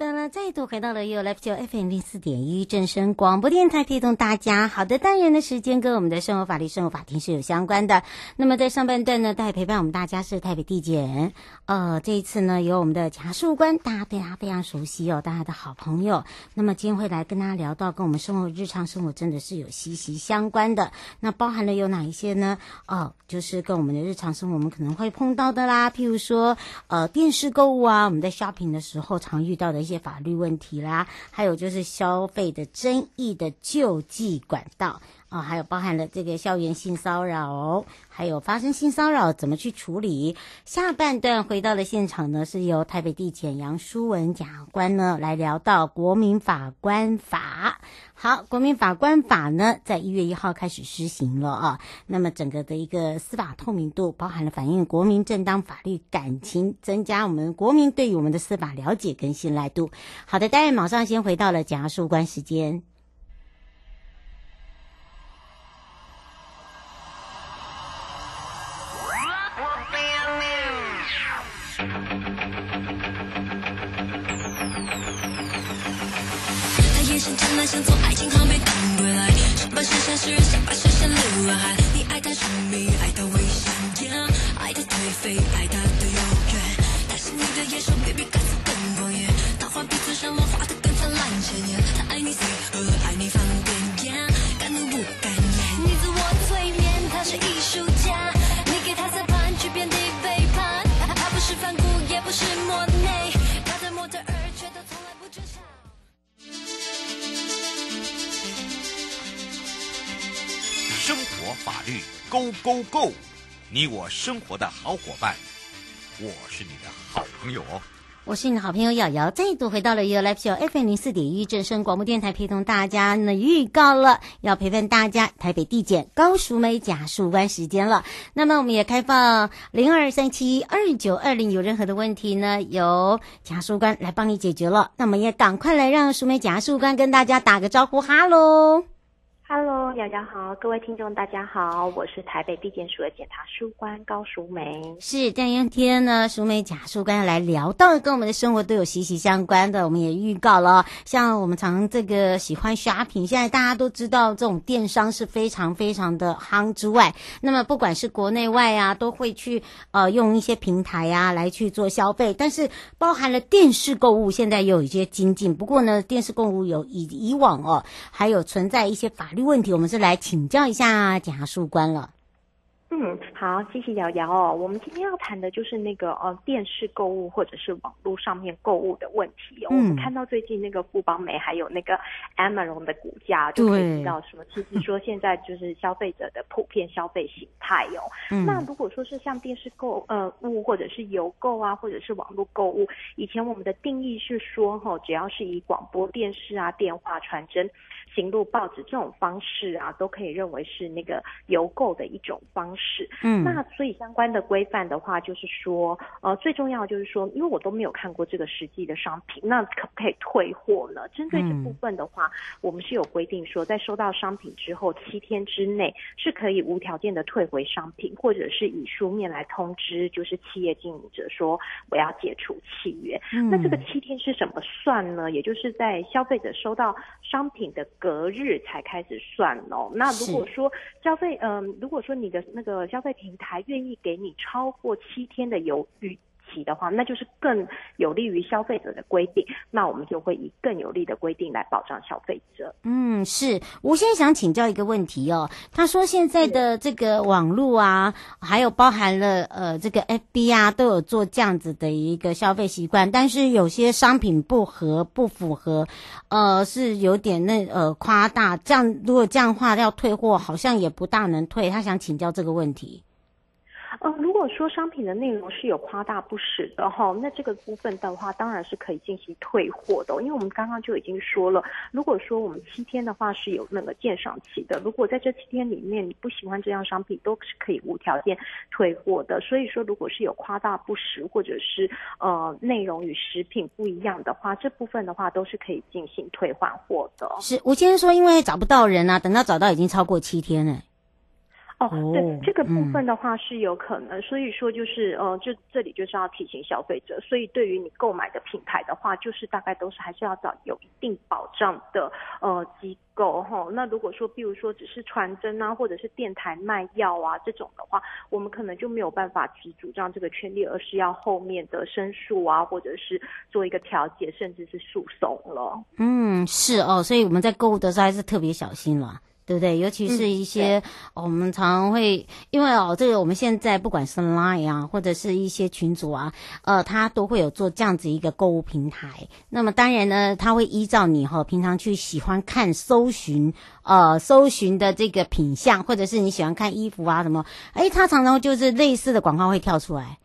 四分了，再度回到了 You Live Show FM 零四点一正声广播电台，提供大家好的单元的时间，跟我们的生活法律、生活法庭是有相关的。那么在上半段呢，带陪伴我们大家是台北地检，呃，这一次呢，有我们的检察官，大家对他非常熟悉哦，大家的好朋友。那么今天会来跟大家聊到跟我们生活日常生活真的是有息息相关的，那包含了有哪一些呢？哦，就是跟我们的日常生活我们可能会碰到的啦，譬如说呃电视购物啊，我们在 shopping 的时候常遇到的。一些法法律问题啦，还有就是消费的争议的救济管道。啊，还有包含了这个校园性骚扰，还有发生性骚扰怎么去处理。下半段回到了现场呢，是由台北地检杨书文检察官呢来聊到国民法官法。好，国民法官法呢，在一月一号开始施行了啊。那么整个的一个司法透明度，包含了反映国民正当法律感情，增加我们国民对于我们的司法了解跟信赖度。好的，待会马上先回到了检察官时间。把剩下时间，想把时间流了汗。你爱他神秘，爱他危险爱他颓废，爱他的遥远。他是你的野兽，baby Go Go 你我生活的好伙伴，我是你的好朋友哦。我是你的好朋友瑶瑶，再度回到了 You Live Show FM 零四点一正声广播电台，陪同大家呢预告了要陪伴大家台北地检高淑梅检察官时间了。那么我们也开放零二三七二九二零，有任何的问题呢，由检察官来帮你解决了。那么也赶快来让淑梅检察官跟大家打个招呼，哈喽。大家好，各位听众大家好，我是台北地检署的检察官高淑梅。是，今天呢，淑梅检察官要来聊到跟我们的生活都有息息相关的，我们也预告了，像我们常这个喜欢刷屏现在大家都知道这种电商是非常非常的夯之外，那么不管是国内外啊，都会去呃用一些平台啊来去做消费，但是包含了电视购物，现在又有一些精进。不过呢，电视购物有以以往哦，还有存在一些法律。问题，我们是来请教一下检察官了。嗯，好，谢谢瑶瑶哦。我们今天要谈的就是那个呃电视购物或者是网络上面购物的问题哦。嗯、我们看到最近那个富邦美还有那个 Amazon 的股价，就可以知道说，其实说现在就是消费者的普遍消费形态哦。嗯、那如果说是像电视购呃物或者是邮购啊，或者是网络购物，以前我们的定义是说哈、哦，只要是以广播电视啊、电话传真。行路报纸这种方式啊，都可以认为是那个邮购的一种方式。嗯，那所以相关的规范的话，就是说，呃，最重要就是说，因为我都没有看过这个实际的商品，那可不可以退货呢？针对这部分的话，嗯、我们是有规定说，在收到商品之后七天之内是可以无条件的退回商品，或者是以书面来通知，就是企业经营者说我要解除契约。嗯、那这个七天是怎么算呢？也就是在消费者收到商品的隔日才开始算哦。那如果说消费，嗯、呃，如果说你的那个消费平台愿意给你超过七天的犹豫期的话，那就是更有利于消费者的规定，那我们就会以更有利的规定来保障消费者。嗯，是。我现在想请教一个问题哦，他说现在的这个网络啊，还有包含了呃这个 FB 啊，都有做这样子的一个消费习惯，但是有些商品不合不符合，呃，是有点那呃夸大。这样如果这样的话要退货，好像也不大能退。他想请教这个问题。呃，如如果说商品的内容是有夸大不实的哈，那这个部分的话，当然是可以进行退货的。因为我们刚刚就已经说了，如果说我们七天的话是有那个鉴赏期的，如果在这七天里面你不喜欢这样商品，都是可以无条件退货的。所以说，如果是有夸大不实或者是呃内容与食品不一样的话，这部分的话都是可以进行退换货的。是吴先生说，因为找不到人啊，等到找到已经超过七天了。哦，对，这个部分的话是有可能，嗯、所以说就是呃，就这里就是要提醒消费者，所以对于你购买的品牌的话，就是大概都是还是要找有一定保障的呃机构哈。那如果说，比如说只是传真啊，或者是电台卖药啊这种的话，我们可能就没有办法去主张这个权利，而是要后面的申诉啊，或者是做一个调解，甚至是诉讼了。嗯，是哦，所以我们在购物的时候还是特别小心了。对不对？尤其是一些、嗯哦、我们常常会，因为哦，这个我们现在不管是 Line 啊，或者是一些群组啊，呃，它都会有做这样子一个购物平台。那么当然呢，它会依照你哈、哦、平常去喜欢看搜寻呃搜寻的这个品相，或者是你喜欢看衣服啊什么，哎，它常常就是类似的广告会跳出来。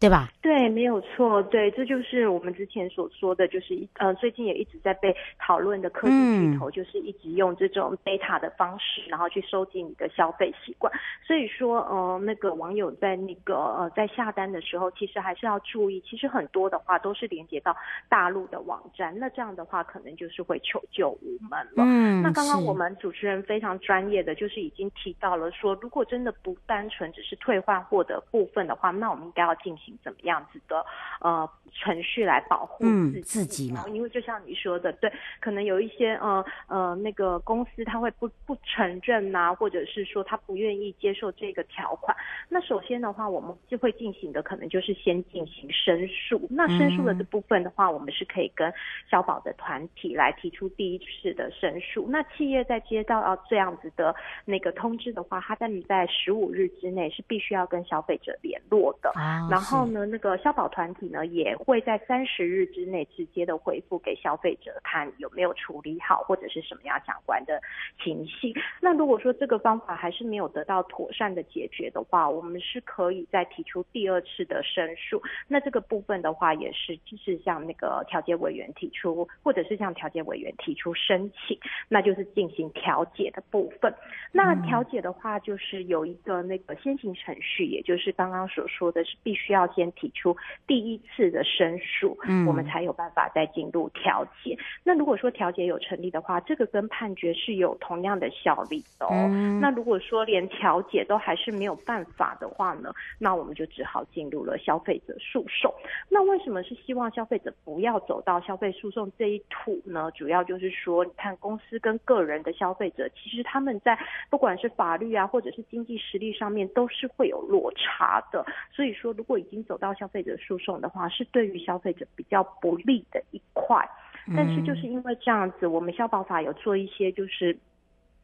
对吧？对，没有错。对，这就是我们之前所说的，就是呃，最近也一直在被讨论的科技巨头，就是一直用这种 data 的方式，然后去收集你的消费习惯。所以说，呃，那个网友在那个呃在下单的时候，其实还是要注意，其实很多的话都是连接到大陆的网站，那这样的话可能就是会求救无门了。嗯，那刚刚我们主持人非常专业的，就是已经提到了说，如果真的不单纯只是退换货的部分的话，那我们应该要进行。怎么样子的呃程序来保护自己，嗯、自己嘛？因为就像你说的，对，可能有一些呃呃那个公司他会不不承认呐、啊，或者是说他不愿意接受这个条款。那首先的话，我们就会进行的可能就是先进行申诉。那申诉的这部分的话，嗯、我们是可以跟消保的团体来提出第一次的申诉。那企业在接到要这样子的那个通知的话，他在你在十五日之内是必须要跟消费者联络的，啊、然后。呢，那个消保团体呢，也会在三十日之内直接的回复给消费者，看有没有处理好或者是什么样相关的情形。那如果说这个方法还是没有得到妥善的解决的话，我们是可以再提出第二次的申诉。那这个部分的话，也是就是向那个调解委员提出，或者是向调解委员提出申请，那就是进行调解的部分。那调解的话，就是有一个那个先行程序，也就是刚刚所说的是必须要。先提出第一次的申诉，嗯，我们才有办法再进入调解。那如果说调解有成立的话，这个跟判决是有同样的效力的哦。嗯，那如果说连调解都还是没有办法的话呢，那我们就只好进入了消费者诉讼。那为什么是希望消费者不要走到消费诉讼这一途呢？主要就是说，你看公司跟个人的消费者，其实他们在不管是法律啊，或者是经济实力上面，都是会有落差的。所以说，如果已经走到消费者诉讼的话，是对于消费者比较不利的一块。但是就是因为这样子，我们消保法有做一些就是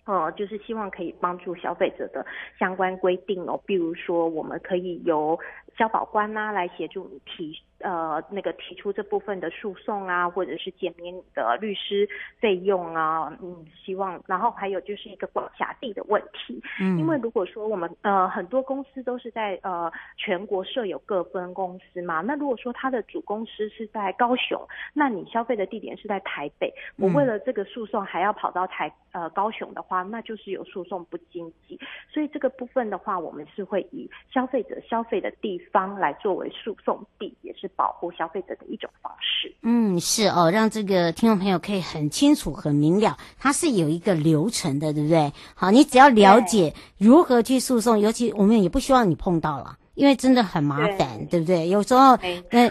呃，就是希望可以帮助消费者的相关规定哦，比如说我们可以由消保官呐、啊、来协助你提呃那个提出这部分的诉讼啊，或者是减免你的律师费用啊，嗯，希望然后还有就是一个管辖地的问题，嗯，因为如果说我们呃很多公司都是在呃全国设有各分公司嘛，那如果说他的主公司是在高雄，那你消费的地点是在台北，我为了这个诉讼还要跑到台呃高雄的话。那就是有诉讼不经济，所以这个部分的话，我们是会以消费者消费的地方来作为诉讼地，也是保护消费者的一种方式。嗯，是哦，让这个听众朋友可以很清楚、很明了，它是有一个流程的，对不对？好，你只要了解如何去诉讼，尤其我们也不希望你碰到了。因为真的很麻烦，对，对不对？有时候那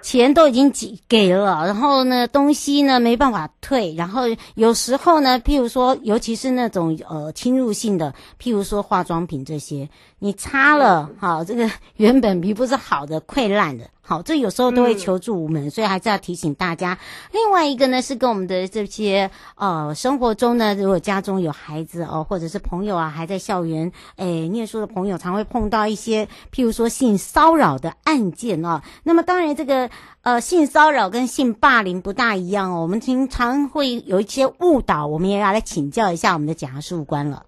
钱都已经给给了，然后呢，东西呢没办法退，然后有时候呢，譬如说，尤其是那种呃侵入性的，譬如说化妆品这些，你擦了，好，这个原本皮肤是好的，溃烂的。好，这有时候都会求助无门，嗯，所以还是要提醒大家。另外一个呢，是跟我们的这些呃生活中呢，如果家中有孩子哦，或者是朋友啊，还在校园诶念书的朋友，常会碰到一些譬如说性骚扰的案件哦。那么当然，这个呃性骚扰跟性霸凌不大一样哦。我们经常会有一些误导，我们也要来请教一下我们的检察事务官了。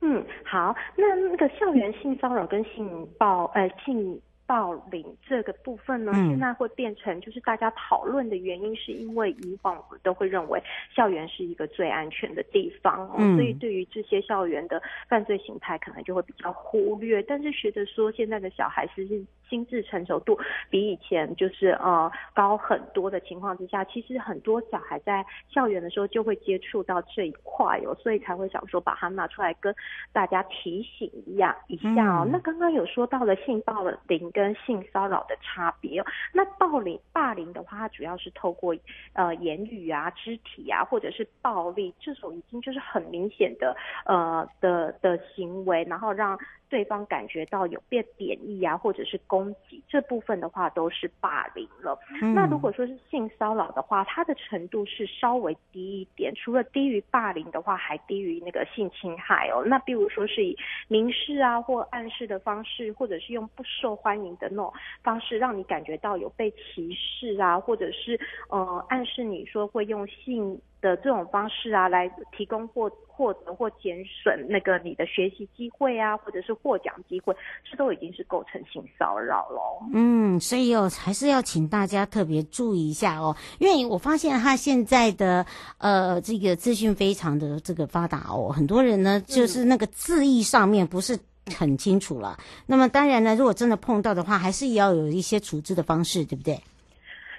嗯，好，那那个校园性骚扰跟性暴呃性。暴领这个部分呢，现在会变成就是大家讨论的原因，是因为以往我们都会认为校园是一个最安全的地方，哦，所以对于这些校园的犯罪形态，可能就会比较忽略。但是学着说，现在的小孩是心智成熟度比以前就是呃高很多的情况之下，其实很多小孩在校园的时候就会接触到这一块哦，所以才会想说把它拿出来跟大家提醒一样一下哦。那刚刚有说到了性暴凌。跟性骚扰的差别哦，那暴凌霸凌的话，它主要是透过呃言语啊、肢体啊，或者是暴力，这种已经就是很明显的呃的的行为，然后让。对方感觉到有被贬义啊，或者是攻击，这部分的话都是霸凌了。嗯。那如果说是性骚扰的话，它的程度是稍微低一点，除了低于霸凌的话，还低于那个性侵害哦。那比如说是以明示啊或暗示的方式，或者是用不受欢迎的那种方式，让你感觉到有被歧视啊，或者是呃暗示你说会用性。的这种方式啊，来提供或获得或减损那个你的学习机会啊，或者是获奖机会，这都已经是构成性骚扰了。嗯，所以哦，还是要请大家特别注意一下哦，因为我发现他现在的呃这个资讯非常的这个发达哦，很多人呢就是那个字义上面不是很清楚了。嗯。那么当然呢，如果真的碰到的话，还是要有一些处置的方式，对不对？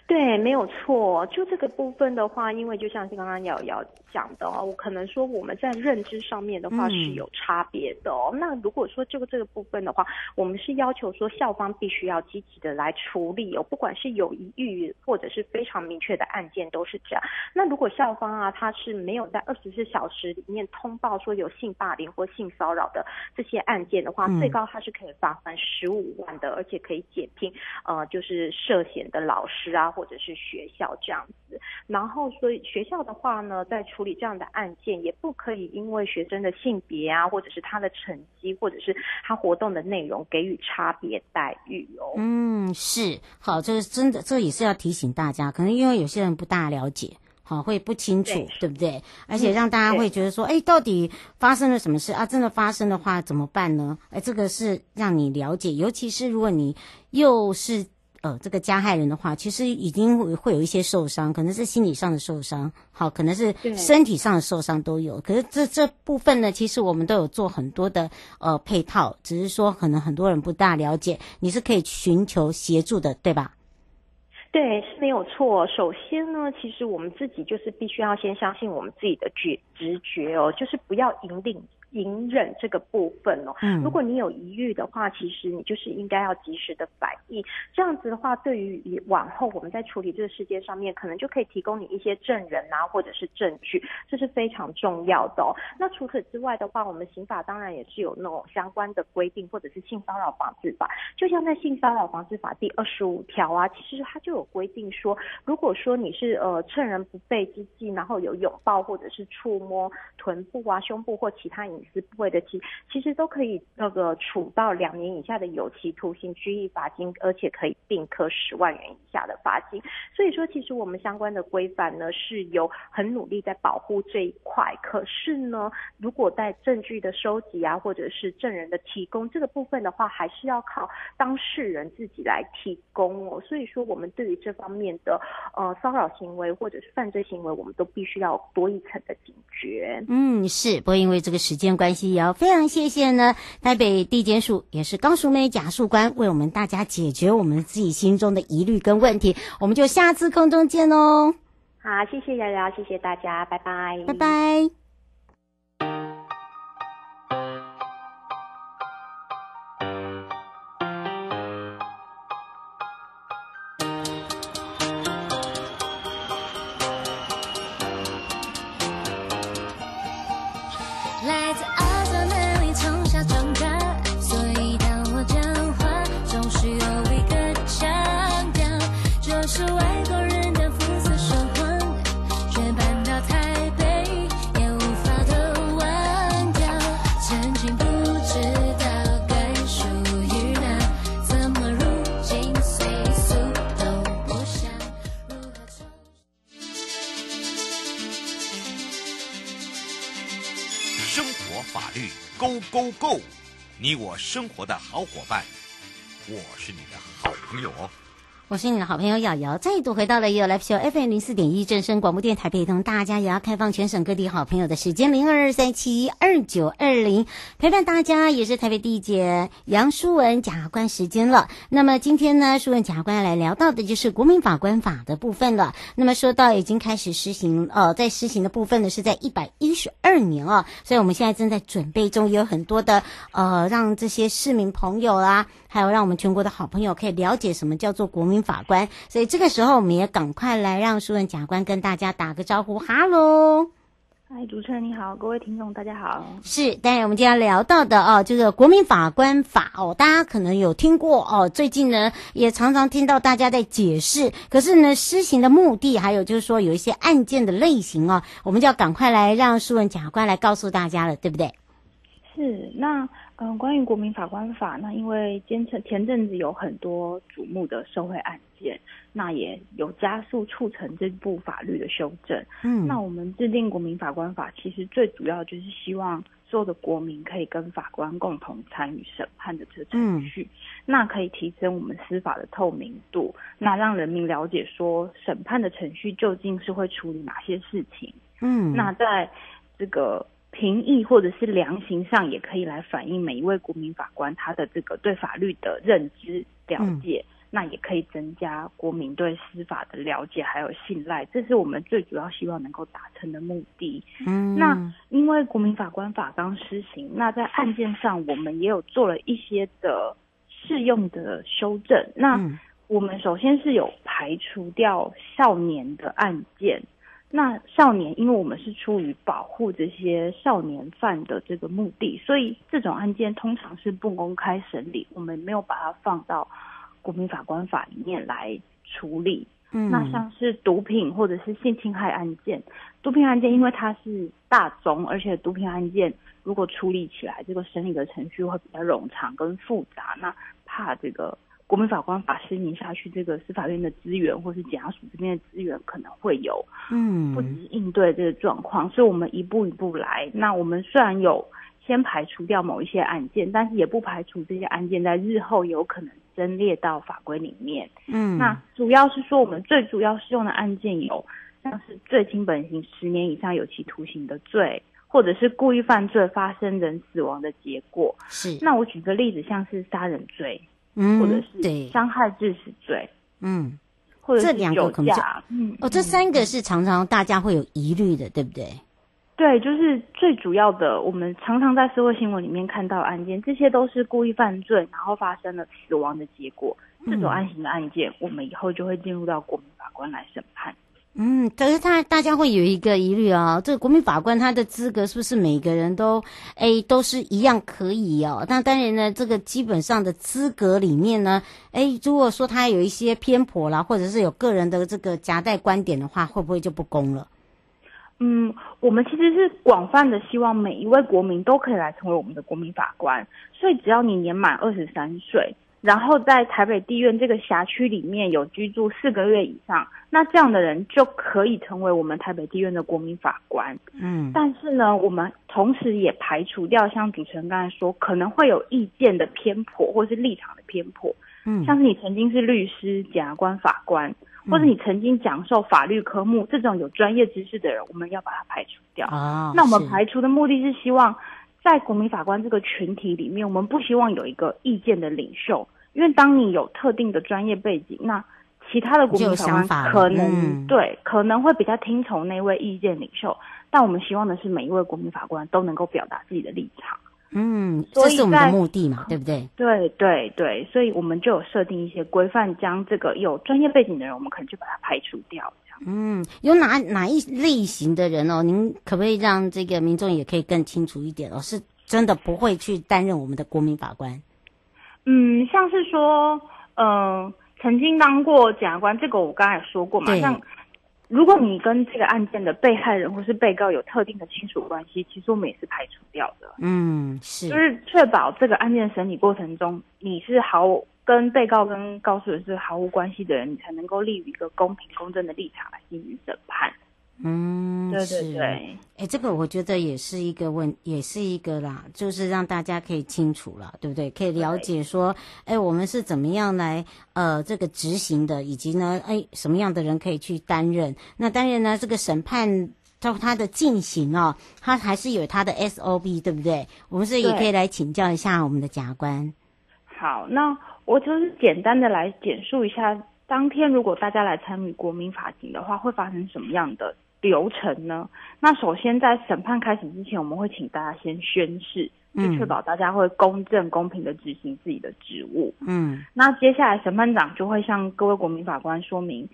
对，没有错。就这个部分的话，因为就像是刚刚瑶瑶讲的哦，我可能说我们在认知上面的话是有差别的哦。嗯、那如果说这个这个部分的话，我们是要求说校方必须要积极的来处理哦，不管是有疑虑或者是非常明确的案件都是这样。那如果校方啊，他是没有在二十四小时里面通报说有性霸凌或性骚扰的这些案件的话，嗯、最高他是可以罚款十五万的，而且可以解聘呃，就是涉嫌的老师啊。或者是学校这样子，然后所以学校的话呢，在处理这样的案件，也不可以因为学生的性别啊，或者是他的成绩，或者是他活动的内容给予差别待遇哦。嗯，是，好，这个真的，这也是要提醒大家，可能因为有些人不大了解，好，会不清楚，对，对不对？而且让大家会觉得说，哎，到底发生了什么事啊？真的发生的话怎么办呢？哎，这个是让你了解，尤其是如果你又是。呃，这个加害人的话，其实已经会会有一些受伤，可能是心理上的受伤，好，可能是身体上的受伤都有。可是这这部分呢，其实我们都有做很多的呃配套，只是说可能很多人不大了解，你是可以寻求协助的，对吧？对，是没有错。首先呢，其实我们自己就是必须要先相信我们自己的觉直觉哦，就是不要引领。隐忍这个部分哦。嗯，如果你有疑虑的话，其实你就是应该要及时的反应。这样子的话，对于往后我们在处理这个事件上面，可能就可以提供你一些证人啊，或者是证据，这是非常重要的哦。那除此之外的话，我们刑法当然也是有那种相关的规定，或者是性骚扰防治法，就像在性骚扰防治法第二十五条啊，其实它就有规定说，如果说你是呃趁人不备之际，然后有拥抱或者是触摸臀部啊、胸部或其他隐私部位的其其实都可以那个处到两年以下的有期徒刑、拘役、罚金，而且可以并科十万元以下的罚金。所以说，其实我们相关的规范呢是有很努力在保护这一块。可是呢，如果在证据的收集啊，或者是证人的提供这个部分的话，还是要靠当事人自己来提供哦。所以说，我们对于这方面的呃骚扰行为或者是犯罪行为，我们都必须要多一层的警觉。嗯，是。不会因为这个时间关系，也要非常谢谢呢台北地检署也是高淑梅检察官为我们大家解决我们自己心中的疑虑跟问题。我们就下次空中见哦。好，谢谢瑶瑶，谢谢大家，拜拜，拜拜。Go Go，你我生活的好伙伴，我是你的好朋友哦。我是你的好朋友瑶瑶，再度回到了 You Live Show FM 零四点一正声广播电台，陪同大家也要开放全省各地好朋友的时间零二二三七二九二零，陪伴大家也是台北地检杨淑文检察官时间了。那么今天呢，淑文检察官要来聊到的就是国民法官法的部分了。那么说到已经开始施行，呃，在施行的部分呢是在一百一十二年啊，所以我们现在正在准备中，有很多的呃，让这些市民朋友、啊。还有让我们全国的好朋友可以了解什么叫做国民法官，所以这个时候我们也赶快来让淑文检察官跟大家打个招呼，哈喽，嗨，主持人你好，各位听众大家好。是，当然我们今天聊到的哦，就是国民法官法哦，大家可能有听过哦，最近呢也常常听到大家在解释，可是呢施行的目的，还有就是说有一些案件的类型哦，我们就要赶快来让淑文检察官来告诉大家了，对不对？是，那。嗯，关于国民法官法，那因为前阵前阵子有很多瞩目的社会案件，那也有加速促成这部法律的修正。嗯，那我们制定国民法官法，其实最主要就是希望所有的国民可以跟法官共同参与审判的这个程序，嗯，那可以提升我们司法的透明度，那让人民了解说审判的程序究竟是会处理哪些事情。嗯，那在这个。评议或者是量刑上，也可以来反映每一位国民法官他的这个对法律的认知了解，嗯、那也可以增加国民对司法的了解还有信赖，这是我们最主要希望能够达成的目的。嗯，那因为国民法官法刚施行，那在案件上我们也有做了一些的适用的修正。那我们首先是有排除掉少年的案件。那少年，因为我们是出于保护这些少年犯的这个目的，所以这种案件通常是不公开审理，我们没有把它放到国民法官法里面来处理。嗯，那像是毒品或者是性侵害案件，毒品案件因为它是大宗，而且毒品案件如果处理起来，这个审理的程序会比较冗长跟复杂，那怕这个。国民法官法施行下去，这个司法院的资源或是检察署这边的资源可能会有嗯不及应对这个状况，所以我们一步一步来。那我们虽然有先排除掉某一些案件，但是也不排除这些案件在日后有可能增列到法规里面。嗯，那主要是说我们最主要适用的案件有像是最轻本刑十年以上有期徒刑的罪，或者是故意犯罪发生人死亡的结果。是，那我举个例子，像是杀人罪。嗯，或者是伤害致死罪，嗯，或者这两个可能，嗯，哦，这三个是常常大家会有疑虑的，对不对？对，就是最主要的，我们常常在社会新闻里面看到案件，这些都是故意犯罪，然后发生了死亡的结果。这种案型的案件，我们以后就会进入到国民法官来审判。嗯，可是他大家会有一个疑虑啊，这个国民法官他的资格是不是每个人都哎都是一样可以哦？那当然呢，这个基本上的资格里面呢，哎，如果说他有一些偏颇啦，或者是有个人的这个夹带观点的话，会不会就不公了？嗯，我们其实是广泛的希望每一位国民都可以来成为我们的国民法官，所以只要你年满二十三岁。然后在台北地院这个辖区里面有居住四个月以上，那这样的人就可以成为我们台北地院的国民法官。嗯，但是呢，我们同时也排除掉像主持人刚才说可能会有意见的偏颇或是立场的偏颇。嗯，像是你曾经是律师、检察官、法官，或者你曾经讲授法律科目这种有专业知识的人，我们要把它排除掉。啊，那我们排除的目的是希望。在国民法官这个群体里面，我们不希望有一个意见的领袖，因为当你有特定的专业背景，那其他的国民法官可能、嗯、对可能会比较听从那位意见领袖，但我们希望的是每一位国民法官都能够表达自己的立场。嗯，这是我们的目的嘛，对不对？对对对，所以我们就有设定一些规范，将这个有专业背景的人，我们可能就把它排除掉。嗯，有哪哪一类型的人哦？您可不可以让这个民众也可以更清楚一点哦？是真的不会去担任我们的国民法官？嗯，像是说，嗯、呃，曾经当过检察官，这个我刚才说过嘛。像如果你跟这个案件的被害人或是被告有特定的亲属关系，其实我们也是排除掉的。嗯，是，就是确保这个案件审理过程中你是毫。跟被告跟告诉人是毫无关系的人，你才能够立于一个公平公正的立场来进行审判。嗯，对对对。哎、欸，这个我觉得也是一个问，也是一个啦，就是让大家可以清楚了，对不对？可以了解说，哎、欸，我们是怎么样来呃这个执行的，以及呢，哎、欸，什么样的人可以去担任？那当然呢，这个审判照它的进行哦，它还是有它的 SOP，对不对？我们是也可以来请教一下我们的甲官。好，那。我就是简单的来简述一下，当天如果大家来参与国民法庭的话，会发生什么样的流程呢？那首先在审判开始之前，我们会请大家先宣誓，就确保大家会公正公平的执行自己的职务。嗯，那接下来审判长就会向各位国民法官说明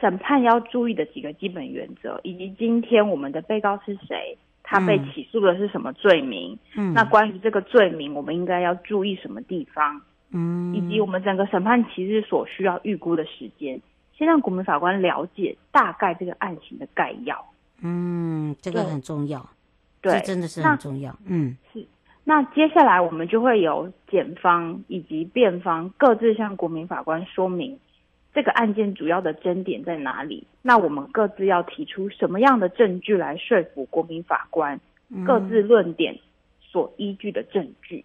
审判要注意的几个基本原则，以及今天我们的被告是谁，他被起诉的是什么罪名。嗯，那关于这个罪名，我们应该要注意什么地方？嗯，以及我们整个审判其实所需要预估的时间，先让国民法官了解大概这个案情的概要。嗯，这个很重要，对，这真的是很重要。嗯，是。那接下来我们就会由检方以及辩方各自向国民法官说明这个案件主要的争点在哪里。那我们各自要提出什么样的证据来说服国民法官，各自论点所依据的证据，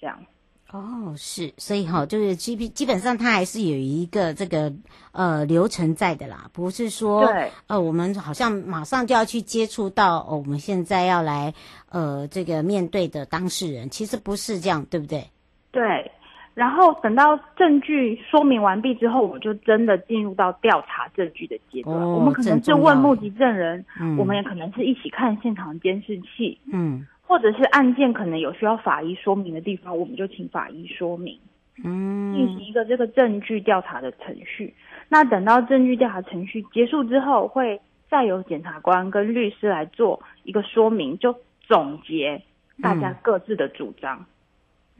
这样。哦，是，所以哈，就是基基本上它还是有一个这个呃流程在的啦，不是说对呃我们好像马上就要去接触到哦，我们现在要来呃这个面对的当事人，其实不是这样，对不对？对，然后等到证据说明完毕之后，我们就真的进入到调查证据的阶段。哦，我们可能是问目击证人，嗯，我们也可能是一起看现场监视器，嗯。或者是案件可能有需要法医说明的地方，我们就请法医说明，嗯，进行一个这个证据调查的程序。那等到证据调查程序结束之后，会再由检察官跟律师来做一个说明，就总结大家各自的主张，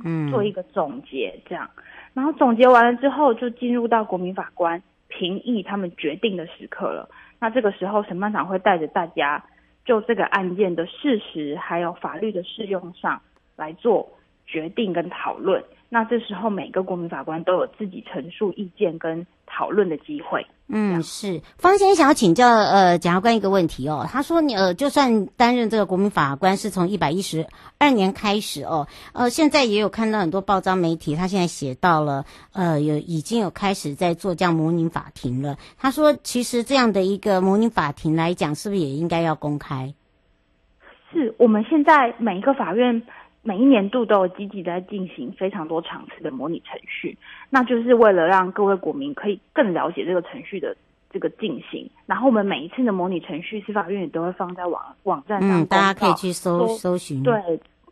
嗯，做一个总结这样。然后总结完了之后，就进入到国民法官评议他们决定的时刻了。那这个时候，审判长会带着大家。就这个案件的事实还有法律的适用上来做决定跟讨论。那这时候每个国民法官都有自己陈述意见跟讨论的机会。嗯，是方先生想要请教呃检察官一个问题哦。他说你呃就算担任这个国民法官是从一百一十二年开始哦，呃现在也有看到很多报章媒体，他现在写到了呃有已经有开始在做这样模拟法庭了。他说其实这样的一个模拟法庭来讲，是不是也应该要公开？是我们现在每一个法院。每一年度都有积极在进行非常多场次的模拟程序，那就是为了让各位国民可以更了解这个程序的这个进行。然后我们每一次的模拟程序，司法院也都会放在网网站上，嗯，大家可以去搜搜寻。对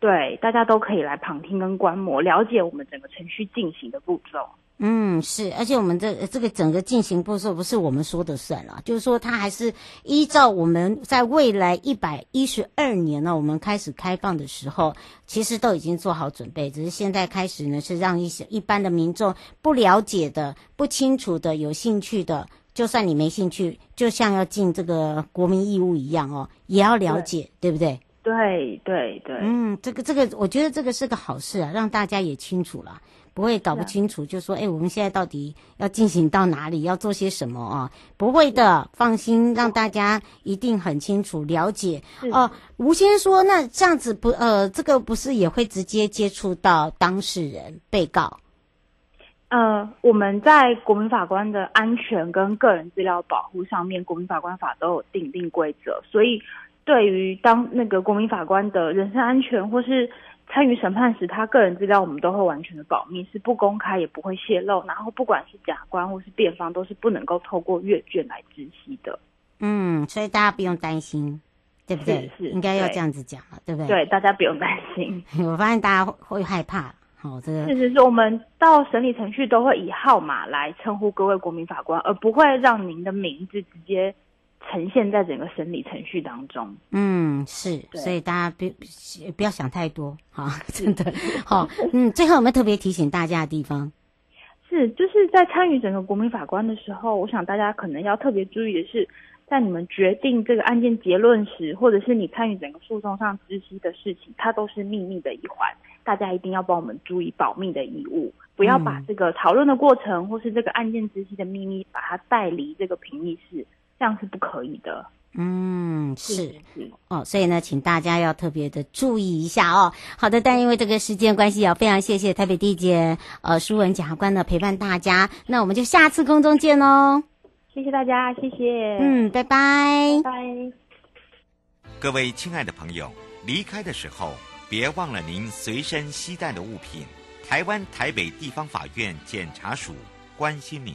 对，大家都可以来旁听跟观摩，了解我们整个程序进行的步骤。嗯，是，而且我们这这个整个进行步骤不是我们说的算了，就是说它还是依照我们在未来一百一十二年呢，我们开始开放的时候，其实都已经做好准备，只是现在开始呢，是让一些一般的民众不了解的、不清楚的、有兴趣的，就算你没兴趣，就像要尽这个国民义务一样哦，也要了解，对，对不对？对对对，嗯，这个这个，我觉得这个是个好事啊，让大家也清楚了。不会搞不清楚，就说哎，我们现在到底要进行到哪里，要做些什么啊？不会的，放心，让大家一定很清楚了解。哦，吴先生说，那这样子不呃，这个不是也会直接接触到当事人、被告？呃，我们在国民法官的安全跟个人资料保护上面，国民法官法都有订定规则，所以对于当那个国民法官的人身安全或是。参与审判时，他个人资料我们都会完全的保密，是不公开也不会泄露。然后不管是甲官或是辩方，都是不能够透过阅卷来知悉的。嗯，所以大家不用担心，对不对？是，是应该要这样子讲了，对，不对？对，大家不用担心。我发现大家会害怕，好、哦，这个。事实是我们到审理程序都会以号码来称呼各位国民法官，而不会让您的名字直接。呈现在整个审理程序当中。嗯，是，所以大家不不要想太多，哈，真的好。嗯，最后有没有特别提醒大家的地方？是，就是在参与整个国民法官的时候，我想大家可能要特别注意的是，在你们决定这个案件结论时，或者是你参与整个诉讼上知悉的事情，它都是秘密的一环，大家一定要帮我们注意保密的义务，不要把这个讨论的过程或是这个案件知悉的秘密，把它带离这个评议室。这样是不可以的。嗯，是，哦，所以呢，请大家要特别的注意一下哦。好的，但因为这个时间关系，要非常谢谢台北地检呃苏文检察官的陪伴大家。那我们就下次空中见喽。谢谢大家，谢谢。嗯，拜拜。拜拜。各位亲爱的朋友，离开的时候别忘了您随身携带的物品。台湾台北地方法院检察署关心您。